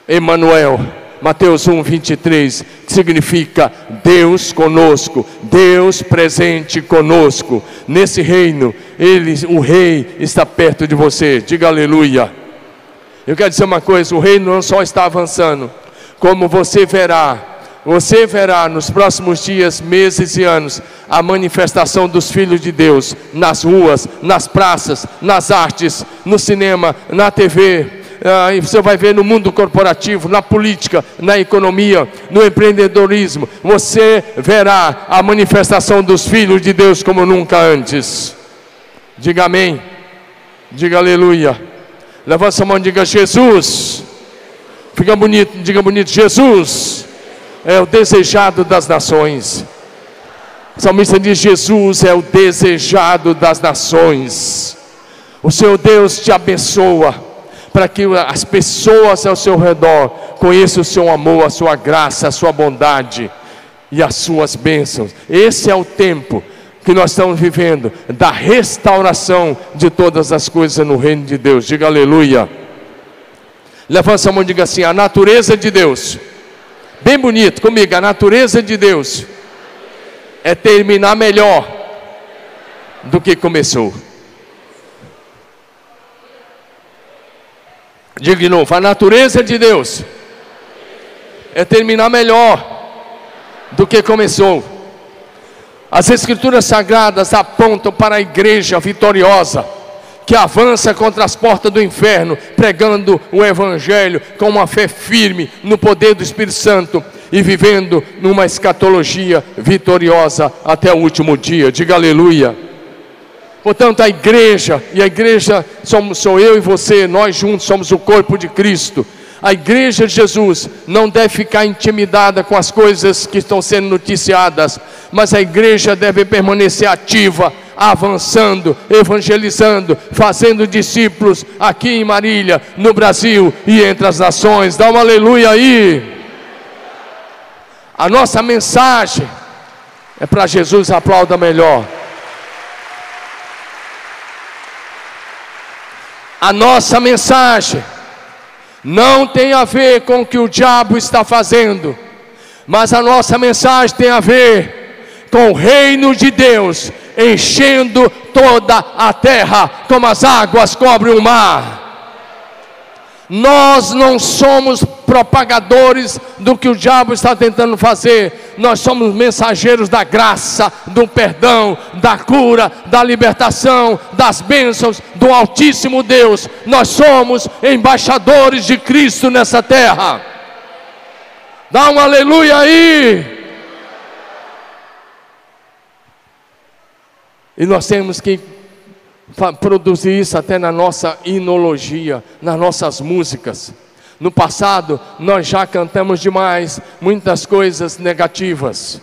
Emmanuel. Mateus 1, 23, que significa Deus conosco, Deus presente conosco. Nesse reino, ele, o rei está perto de você. Diga aleluia. Eu quero dizer uma coisa: o reino não só está avançando, como você verá você verá nos próximos dias, meses e anos a manifestação dos filhos de Deus nas ruas, nas praças, nas artes, no cinema, na TV. Ah, você vai ver no mundo corporativo, na política, na economia, no empreendedorismo. Você verá a manifestação dos filhos de Deus como nunca antes. Diga amém. Diga aleluia. Levanta a mão e diga Jesus. Fica bonito, diga bonito, Jesus é o desejado das nações. O salmista diz: Jesus é o desejado das nações. O Senhor Deus te abençoa, para que as pessoas ao seu redor conheçam o seu amor, a sua graça, a sua bondade e as suas bênçãos. Esse é o tempo que nós estamos vivendo da restauração de todas as coisas no reino de Deus. Diga aleluia. Levanta a mão e diga assim: a natureza de Deus Bem bonito comigo, a natureza de Deus é terminar melhor do que começou. Diga de novo, a natureza de Deus é terminar melhor do que começou. As escrituras sagradas apontam para a igreja vitoriosa que avança contra as portas do inferno, pregando o Evangelho com uma fé firme no poder do Espírito Santo e vivendo numa escatologia vitoriosa até o último dia. Diga aleluia. Portanto, a igreja, e a igreja somos, sou eu e você, nós juntos somos o corpo de Cristo. A igreja de Jesus não deve ficar intimidada com as coisas que estão sendo noticiadas, mas a igreja deve permanecer ativa, avançando, evangelizando, fazendo discípulos aqui em Marília, no Brasil e entre as nações. Dá uma aleluia aí. A nossa mensagem é para Jesus, aplauda melhor. A nossa mensagem não tem a ver com o que o diabo está fazendo, mas a nossa mensagem tem a ver com o reino de Deus enchendo toda a terra, como as águas cobrem o mar. Nós não somos propagadores do que o diabo está tentando fazer, nós somos mensageiros da graça, do perdão, da cura, da libertação, das bênçãos do Altíssimo Deus. Nós somos embaixadores de Cristo nessa terra. Dá um aleluia aí. E nós temos que produzir isso até na nossa inologia, nas nossas músicas. No passado, nós já cantamos demais muitas coisas negativas.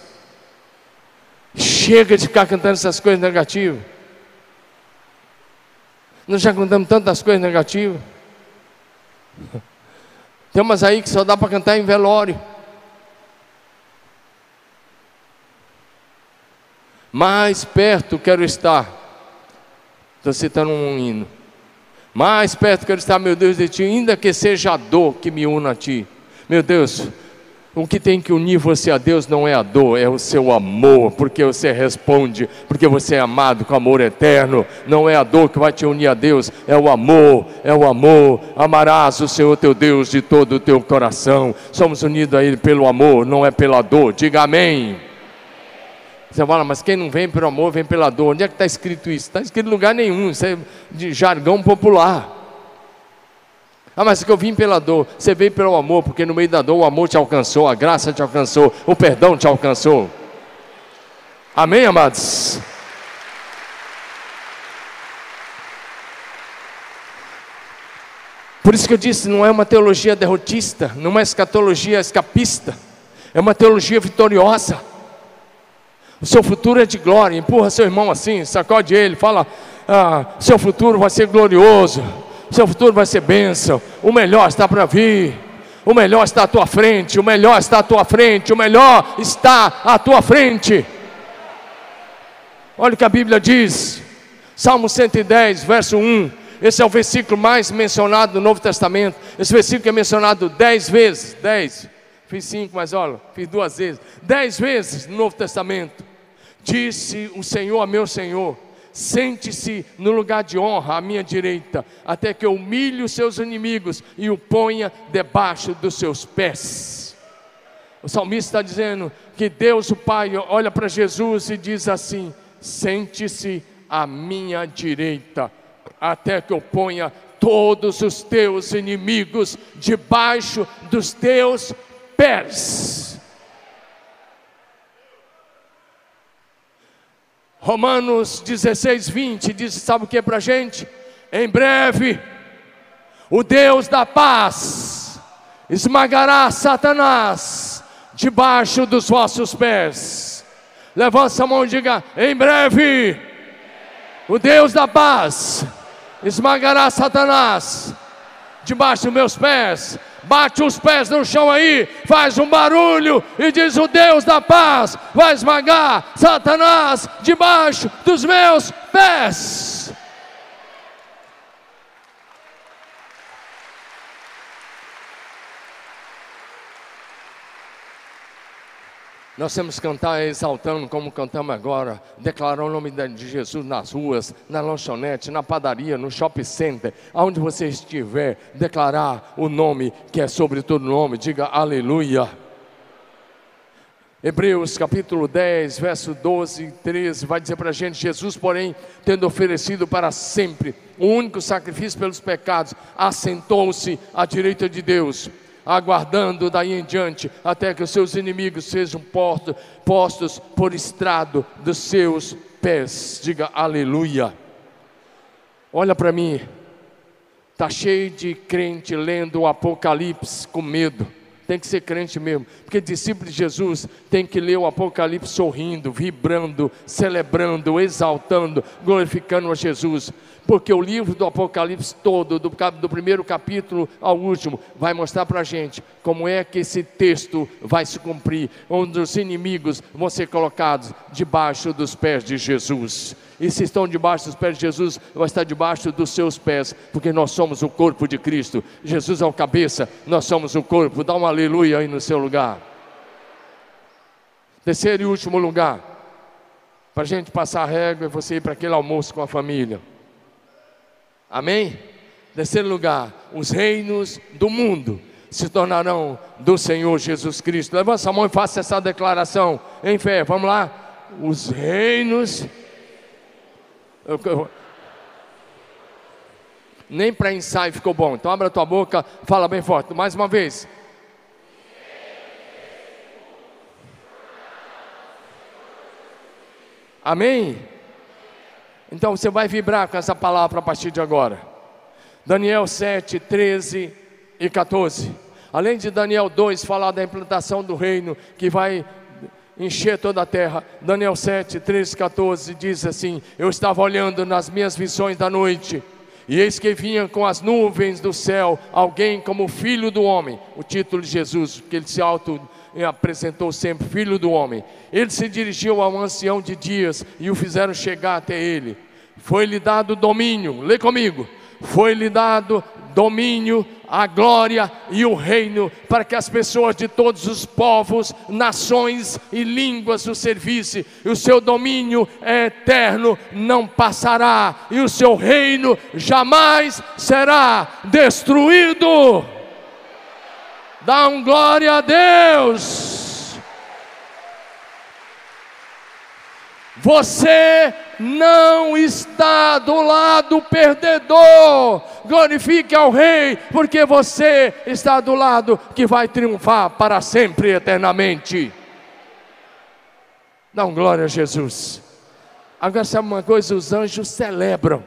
Chega de ficar cantando essas coisas negativas. Nós já cantamos tantas coisas negativas. Tem umas aí que só dá para cantar em velório. Mais perto quero estar Estou citando um hino. Mais perto quero estar, meu Deus, de ti, ainda que seja a dor que me una a ti. Meu Deus, o que tem que unir você a Deus não é a dor, é o seu amor, porque você responde, porque você é amado com amor eterno. Não é a dor que vai te unir a Deus, é o amor, é o amor. Amarás o Senhor teu Deus de todo o teu coração. Somos unidos a Ele pelo amor, não é pela dor. Diga amém. Você fala, mas quem não vem pelo amor, vem pela dor. Onde é que está escrito isso? Está escrito em lugar nenhum, isso é de jargão popular. Ah, mas que eu vim pela dor. Você veio pelo amor, porque no meio da dor o amor te alcançou, a graça te alcançou, o perdão te alcançou. Amém, amados? Por isso que eu disse, não é uma teologia derrotista, não é uma escatologia escapista, é uma teologia vitoriosa. O seu futuro é de glória. Empurra seu irmão assim, sacode ele, fala: ah, seu futuro vai ser glorioso, seu futuro vai ser bênção. O melhor está para vir. O melhor está à tua frente, o melhor está à tua frente, o melhor está à tua frente. Olha o que a Bíblia diz, Salmo 110, verso 1. Esse é o versículo mais mencionado no Novo Testamento. Esse versículo é mencionado dez vezes, dez. Fiz cinco, mas olha, fiz duas vezes. Dez vezes no Novo Testamento. Disse o Senhor a meu Senhor: Sente-se no lugar de honra à minha direita, até que eu humilhe os seus inimigos e o ponha debaixo dos seus pés. O salmista está dizendo que Deus, o Pai, olha para Jesus e diz assim: Sente-se à minha direita, até que eu ponha todos os teus inimigos debaixo dos teus pés. Romanos 16, 20 diz: sabe o que é para a gente? Em breve, o Deus da paz esmagará Satanás debaixo dos vossos pés. Levanta a mão e diga: em breve, o Deus da paz esmagará Satanás debaixo dos meus pés bate os pés no chão aí, faz um barulho e diz: O Deus da paz vai esmagar Satanás debaixo dos meus pés. Nós temos que cantar exaltando, como cantamos agora, declarar o nome de Jesus nas ruas, na lanchonete, na padaria, no shopping center, aonde você estiver, declarar o nome que é sobre todo nome, diga aleluia. Hebreus capítulo 10, verso 12 e 13, vai dizer para a gente: Jesus, porém, tendo oferecido para sempre o único sacrifício pelos pecados, assentou-se à direita de Deus aguardando daí em diante até que os seus inimigos sejam postos, postos por estrado dos seus pés. Diga aleluia. Olha para mim, está cheio de crente lendo o Apocalipse com medo, tem que ser crente mesmo, porque discípulo de Jesus tem que ler o Apocalipse sorrindo, vibrando, celebrando, exaltando, glorificando a Jesus, porque o livro do Apocalipse todo, do, do primeiro capítulo ao último, vai mostrar para a gente como é que esse texto vai se cumprir, onde os inimigos vão ser colocados debaixo dos pés de Jesus. E se estão debaixo dos pés de Jesus, vai estar debaixo dos seus pés, porque nós somos o corpo de Cristo. Jesus é o cabeça, nós somos o corpo. Dá um aleluia aí no seu lugar. Terceiro e último lugar, para a gente passar a régua e você ir para aquele almoço com a família. Amém? Terceiro lugar, os reinos do mundo se tornarão do Senhor Jesus Cristo. Levanta a mão e faça essa declaração em fé. Vamos lá? Os reinos nem para ensaio ficou bom. Então abra tua boca, fala bem forte. Mais uma vez. Amém? Então você vai vibrar com essa palavra a partir de agora. Daniel 7, 13 e 14. Além de Daniel 2 falar da implantação do reino que vai encher toda a terra. Daniel 7, 13, 14 diz assim: Eu estava olhando nas minhas visões da noite, e eis que vinha com as nuvens do céu alguém como filho do homem, o título de Jesus, que ele se auto apresentou sempre, filho do homem. Ele se dirigiu ao ancião de dias e o fizeram chegar até ele. Foi-lhe dado domínio, lê comigo. Foi-lhe dado domínio, a glória e o reino, para que as pessoas de todos os povos, nações e línguas o servissem. E o seu domínio é eterno, não passará, e o seu reino jamais será destruído. Dá um glória a Deus. Você não está do lado perdedor. Glorifique ao Rei, porque você está do lado que vai triunfar para sempre, eternamente. Dá um glória a Jesus. Agora, sabe uma coisa? Os anjos celebram.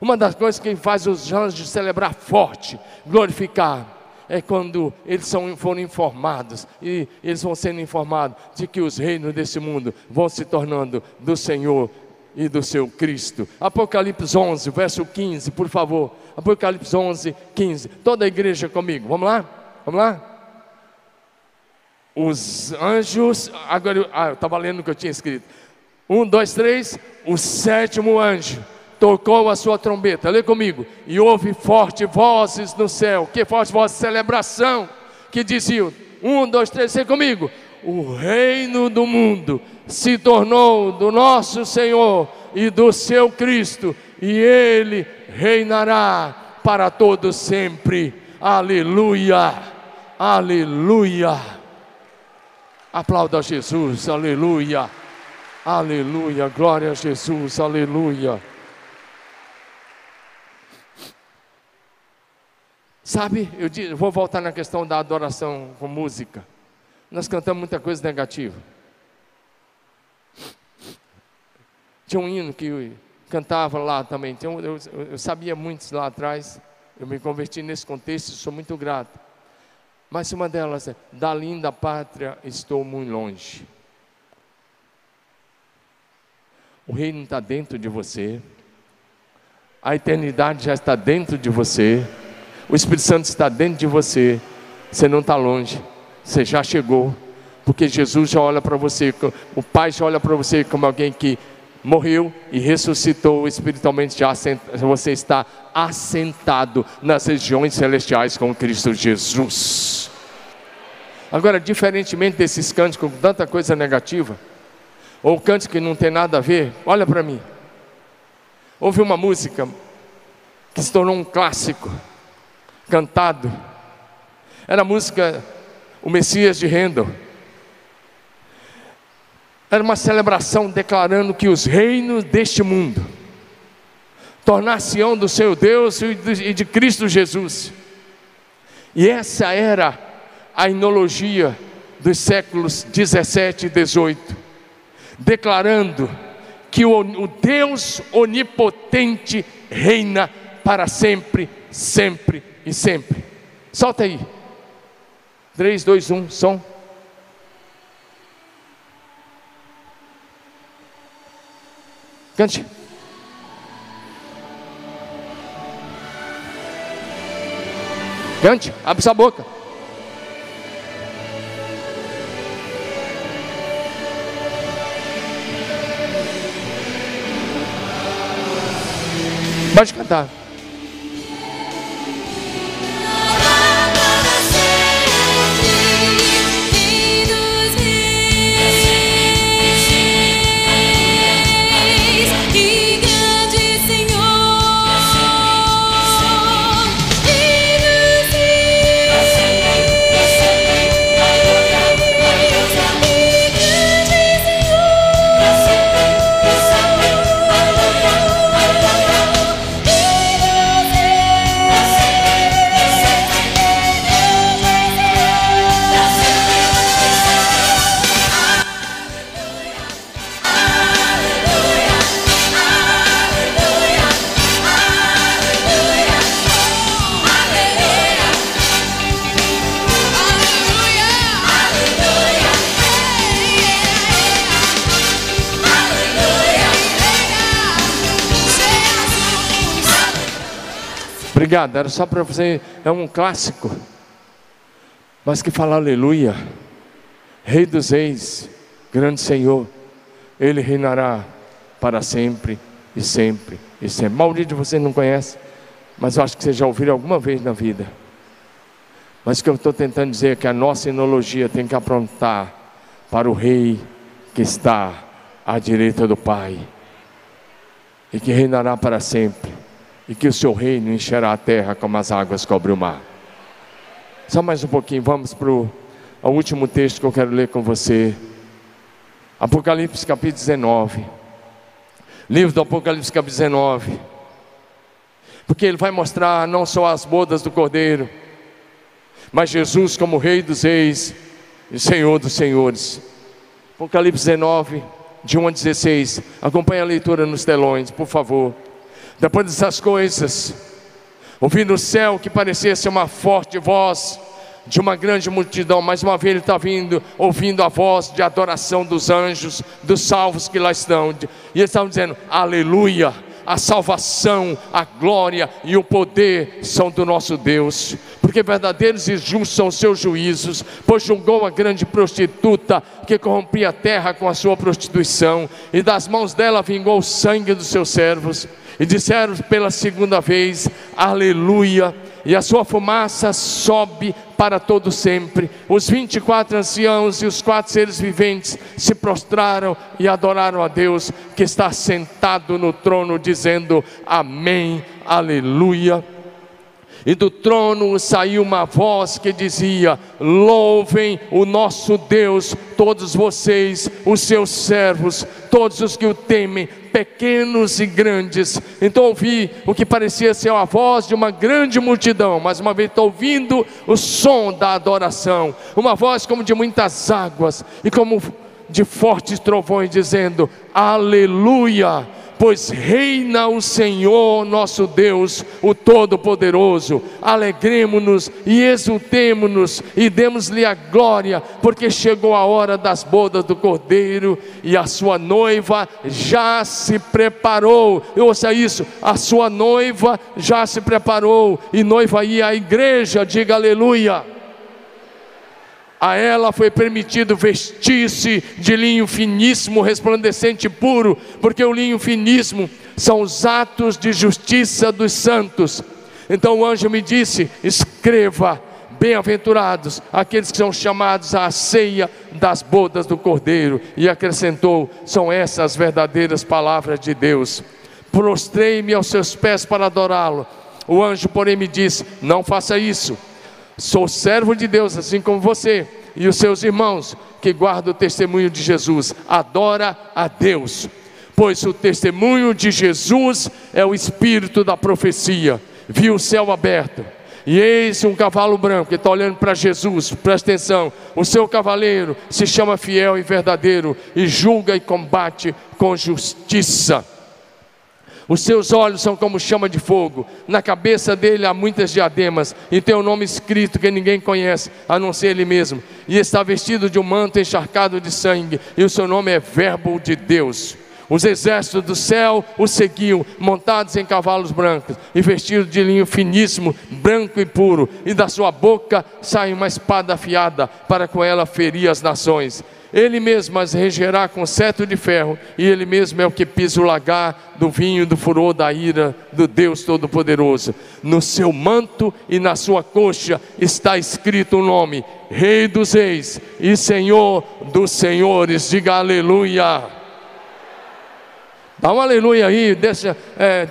Uma das coisas que faz os anjos celebrar forte, glorificar é quando eles são, foram informados, e eles vão sendo informados de que os reinos desse mundo vão se tornando do Senhor e do seu Cristo. Apocalipse 11, verso 15, por favor. Apocalipse 11, 15. Toda a igreja comigo, vamos lá? Vamos lá? Os anjos, agora ah, eu estava lendo o que eu tinha escrito. Um, dois, três. O sétimo anjo tocou a sua trombeta, lê comigo, e houve forte vozes no céu, que forte voz celebração, que diziam, um, dois, três, lê comigo, o reino do mundo se tornou do nosso Senhor e do seu Cristo, e ele reinará para todos sempre, aleluia, aleluia, aplauda Jesus, aleluia, aleluia, glória a Jesus, aleluia. Sabe, eu vou voltar na questão da adoração com música. Nós cantamos muita coisa negativa. Tinha um hino que cantava lá também. Eu, eu, eu sabia muitos lá atrás. Eu me converti nesse contexto, sou muito grato. Mas uma delas é: Da linda pátria estou muito longe. O reino está dentro de você. A eternidade já está dentro de você. O Espírito Santo está dentro de você. Você não está longe. Você já chegou. Porque Jesus já olha para você, o Pai já olha para você como alguém que morreu e ressuscitou espiritualmente, já você está assentado nas regiões celestiais com Cristo Jesus. Agora, diferentemente desses cânticos com tanta coisa negativa, ou cântico que não tem nada a ver, olha para mim. Houve uma música que se tornou um clássico, cantado. Era a música O Messias de Handel. Era uma celebração declarando que os reinos deste mundo tornar-se-ão do seu Deus e de Cristo Jesus. E essa era a inologia dos séculos 17 e 18, declarando que o, o Deus onipotente reina para sempre, sempre e sempre. Solta aí. 3, 2, 1, som. Cante. Cante, abre sua boca. Pode cantar. Obrigado, era só para você, é um clássico. Mas que fala aleluia. Rei dos reis, grande Senhor, ele reinará para sempre e sempre e sempre. Maldito você não conhece, mas eu acho que você já ouviu alguma vez na vida. Mas o que eu estou tentando dizer é que a nossa enologia tem que aprontar para o Rei que está à direita do Pai e que reinará para sempre e que o seu reino encherá a terra como as águas cobrem o mar. Só mais um pouquinho, vamos para o último texto que eu quero ler com você. Apocalipse capítulo 19. Livro do Apocalipse capítulo 19. Porque ele vai mostrar não só as bodas do Cordeiro, mas Jesus como Rei dos Reis e Senhor dos Senhores. Apocalipse 19, de 1 a 16. Acompanhe a leitura nos telões, por favor. Depois dessas coisas, ouvi no céu que parecia ser uma forte voz de uma grande multidão. Mais uma vez ele está vindo, ouvindo a voz de adoração dos anjos, dos salvos que lá estão. E eles estavam dizendo: Aleluia a salvação, a glória e o poder são do nosso Deus, porque verdadeiros e justos são os seus juízos, pois julgou a grande prostituta que corrompia a terra com a sua prostituição, e das mãos dela vingou o sangue dos seus servos, e disseram pela segunda vez: Aleluia e a sua fumaça sobe para todo sempre. Os 24 anciãos e os quatro seres viventes se prostraram e adoraram a Deus que está sentado no trono, dizendo: Amém, Aleluia. E do trono saiu uma voz que dizia: Louvem o nosso Deus, todos vocês, os seus servos, todos os que o temem, pequenos e grandes. Então ouvi o que parecia ser a voz de uma grande multidão, mas uma vez estou ouvindo o som da adoração, uma voz como de muitas águas e como de fortes trovões, dizendo: Aleluia pois reina o Senhor nosso Deus, o Todo-Poderoso. Alegremos-nos e exultemos-nos e demos-lhe a glória, porque chegou a hora das bodas do Cordeiro e a sua noiva já se preparou. Ouça isso, a sua noiva já se preparou e noiva ia à igreja, diga aleluia. A ela foi permitido vestir-se de linho finíssimo, resplandecente e puro, porque o linho finíssimo são os atos de justiça dos santos. Então o anjo me disse: escreva, bem-aventurados aqueles que são chamados à ceia das bodas do Cordeiro. E acrescentou: são essas as verdadeiras palavras de Deus. Prostrei-me aos seus pés para adorá-lo. O anjo, porém, me disse: não faça isso Sou servo de Deus, assim como você e os seus irmãos que guardam o testemunho de Jesus. Adora a Deus, pois o testemunho de Jesus é o espírito da profecia. Viu o céu aberto. E eis um cavalo branco, que está olhando para Jesus, presta atenção. O seu cavaleiro se chama fiel e verdadeiro, e julga e combate com justiça. Os seus olhos são como chama de fogo. Na cabeça dele há muitas diademas. E tem um nome escrito que ninguém conhece, a não ser ele mesmo. E está vestido de um manto encharcado de sangue. E o seu nome é Verbo de Deus. Os exércitos do céu o seguiam, montados em cavalos brancos e vestidos de linho finíssimo, branco e puro. E da sua boca sai uma espada afiada, para com ela ferir as nações. Ele mesmo as regerá com cetro de ferro, e Ele mesmo é o que pisa o lagar do vinho do furor da ira do Deus Todo-Poderoso. No seu manto e na sua coxa está escrito o nome: Rei dos Reis e Senhor dos Senhores. Diga aleluia. Dá um aleluia aí, deixa, é,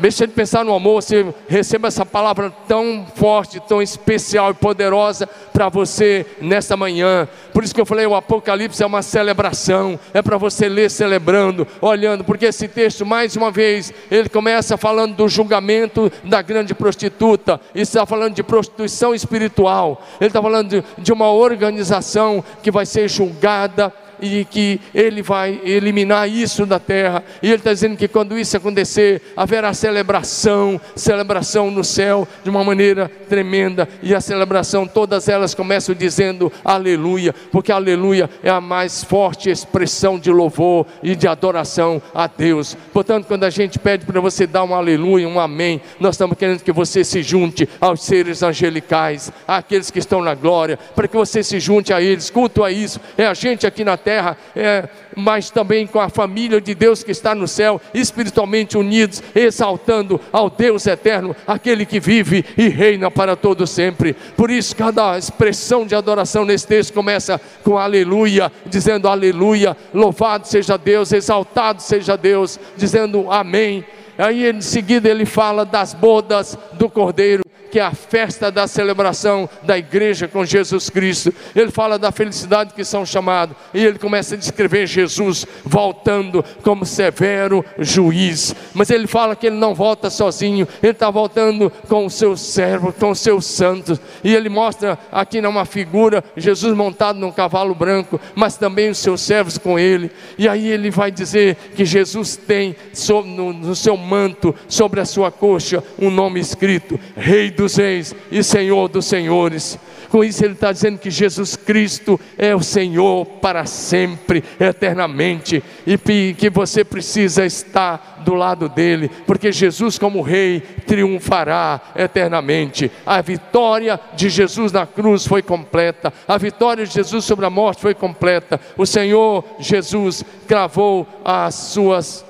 deixa de pensar no amor, você receba essa palavra tão forte, tão especial e poderosa para você nesta manhã. Por isso que eu falei, o Apocalipse é uma celebração, é para você ler celebrando, olhando, porque esse texto, mais uma vez, ele começa falando do julgamento da grande prostituta, e está falando de prostituição espiritual, ele está falando de, de uma organização que vai ser julgada e que Ele vai eliminar isso da terra. E Ele está dizendo que quando isso acontecer, haverá celebração, celebração no céu de uma maneira tremenda. E a celebração, todas elas começam dizendo aleluia, porque aleluia é a mais forte expressão de louvor e de adoração a Deus. Portanto, quando a gente pede para você dar um aleluia, um amém, nós estamos querendo que você se junte aos seres angelicais, àqueles que estão na glória, para que você se junte a eles. Culto a isso, é a gente aqui na terra, é, mas também com a família de Deus que está no céu, espiritualmente unidos, exaltando ao Deus eterno, aquele que vive e reina para todo sempre. Por isso, cada expressão de adoração nesse texto começa com aleluia, dizendo aleluia, louvado seja Deus, exaltado seja Deus, dizendo amém. Aí em seguida ele fala das bodas do Cordeiro que é a festa da celebração da igreja com Jesus Cristo. Ele fala da felicidade que são chamados, e ele começa a descrever Jesus voltando como severo juiz. Mas ele fala que ele não volta sozinho, ele está voltando com o seu servo, com os seus santos. E ele mostra aqui numa figura Jesus montado num cavalo branco, mas também os seus servos com ele. E aí ele vai dizer que Jesus tem no, seu manto, sobre a sua coxa, um nome escrito: Rei dos Reis e Senhor dos Senhores. Com isso, ele está dizendo que Jesus Cristo é o Senhor para sempre, eternamente, e que você precisa estar do lado dele, porque Jesus, como Rei, triunfará eternamente. A vitória de Jesus na cruz foi completa, a vitória de Jesus sobre a morte foi completa. O Senhor Jesus cravou as suas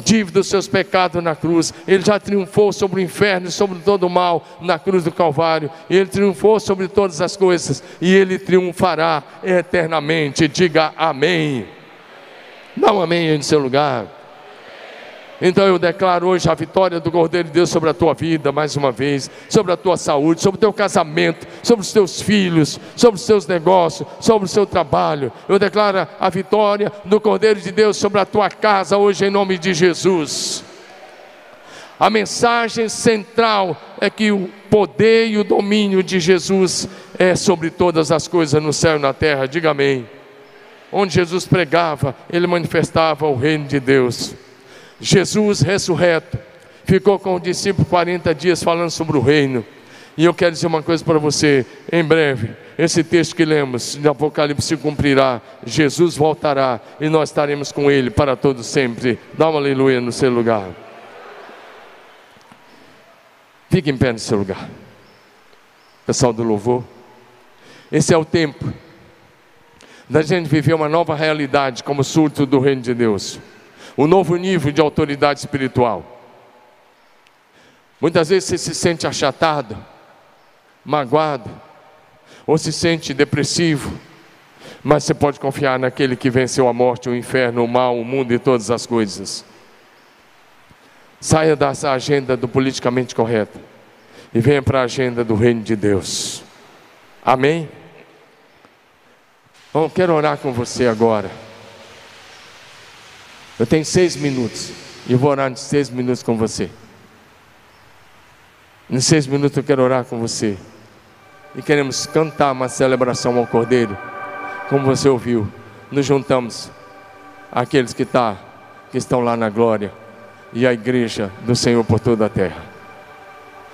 dívida dos seus pecados na cruz. Ele já triunfou sobre o inferno sobre todo o mal na cruz do Calvário. Ele triunfou sobre todas as coisas e ele triunfará eternamente. Diga amém. Dá um amém no seu lugar. Então eu declaro hoje a vitória do Cordeiro de Deus sobre a tua vida, mais uma vez, sobre a tua saúde, sobre o teu casamento, sobre os teus filhos, sobre os teus negócios, sobre o seu trabalho. Eu declaro a vitória do Cordeiro de Deus sobre a tua casa hoje, em nome de Jesus. A mensagem central é que o poder e o domínio de Jesus é sobre todas as coisas no céu e na terra. Diga amém. Onde Jesus pregava, ele manifestava o reino de Deus. Jesus ressurreto, ficou com o discípulo 40 dias falando sobre o reino. E eu quero dizer uma coisa para você, em breve, esse texto que lemos de Apocalipse se cumprirá, Jesus voltará e nós estaremos com Ele para todo sempre. Dá uma aleluia no seu lugar. Fique em pé no seu lugar. Pessoal do louvor. Esse é o tempo da gente viver uma nova realidade como surto do reino de Deus um novo nível de autoridade espiritual. Muitas vezes você se sente achatado, magoado, ou se sente depressivo, mas você pode confiar naquele que venceu a morte, o inferno, o mal, o mundo e todas as coisas. Saia dessa agenda do politicamente correto e venha para a agenda do reino de Deus. Amém? Bom, quero orar com você agora. Eu tenho seis minutos. E vou orar em seis minutos com você. Em seis minutos eu quero orar com você. E queremos cantar uma celebração ao Cordeiro. Como você ouviu, nos juntamos aqueles que, tá, que estão lá na glória. e a igreja do Senhor por toda a terra.